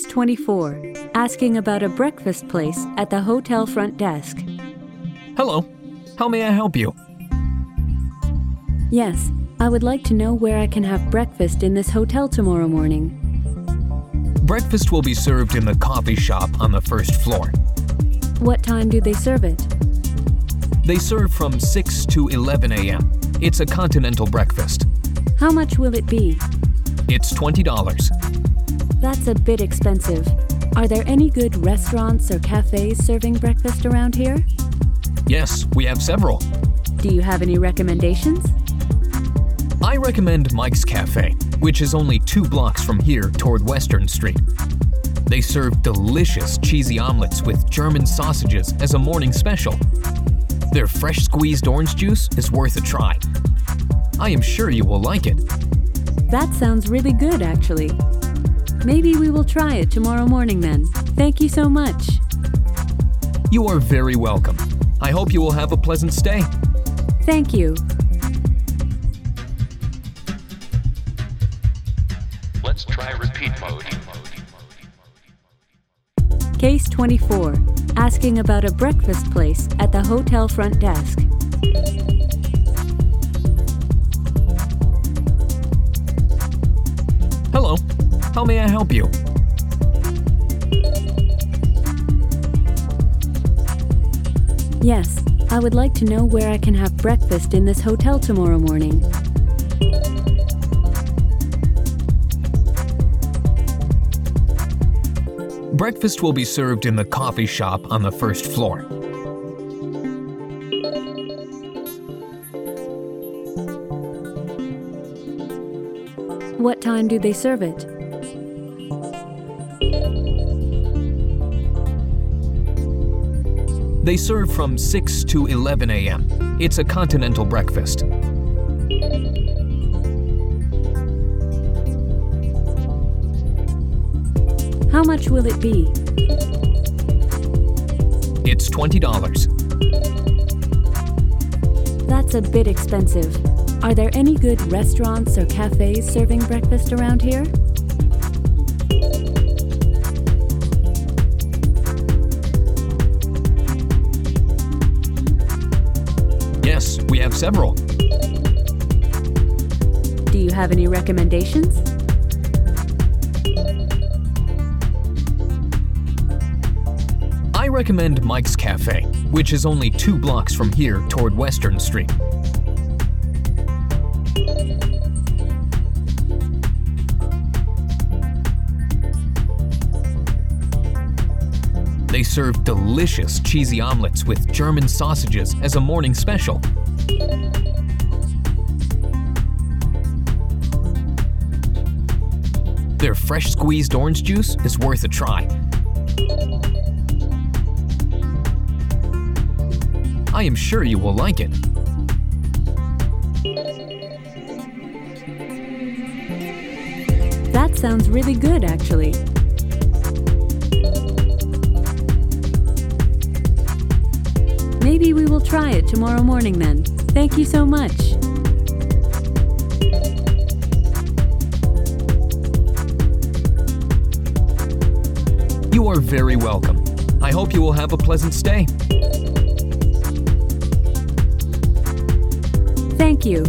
Case 24, asking about a breakfast place at the hotel front desk. Hello. How may I help you? Yes, I would like to know where I can have breakfast in this hotel tomorrow morning. Breakfast will be served in the coffee shop on the first floor. What time do they serve it? They serve from 6 to 11 a.m. It's a continental breakfast. How much will it be? It's $20. That's a bit expensive. Are there any good restaurants or cafes serving breakfast around here? Yes, we have several. Do you have any recommendations? I recommend Mike's Cafe, which is only two blocks from here toward Western Street. They serve delicious cheesy omelets with German sausages as a morning special. Their fresh squeezed orange juice is worth a try. I am sure you will like it. That sounds really good, actually. Maybe we will try it tomorrow morning then. Thank you so much. You are very welcome. I hope you will have a pleasant stay. Thank you. Let's try repeat mode. Case 24, asking about a breakfast place at the hotel front desk. Hello. How may I help you? Yes, I would like to know where I can have breakfast in this hotel tomorrow morning. Breakfast will be served in the coffee shop on the first floor. What time do they serve it? They serve from 6 to 11 a.m. It's a continental breakfast. How much will it be? It's $20. That's a bit expensive. Are there any good restaurants or cafes serving breakfast around here? Several. Do you have any recommendations? I recommend Mike's Cafe, which is only two blocks from here toward Western Street. They serve delicious cheesy omelets with German sausages as a morning special. Their fresh squeezed orange juice is worth a try. I am sure you will like it. That sounds really good, actually. Maybe we will try it tomorrow morning then. Thank you so much. You are very welcome. I hope you will have a pleasant stay. Thank you.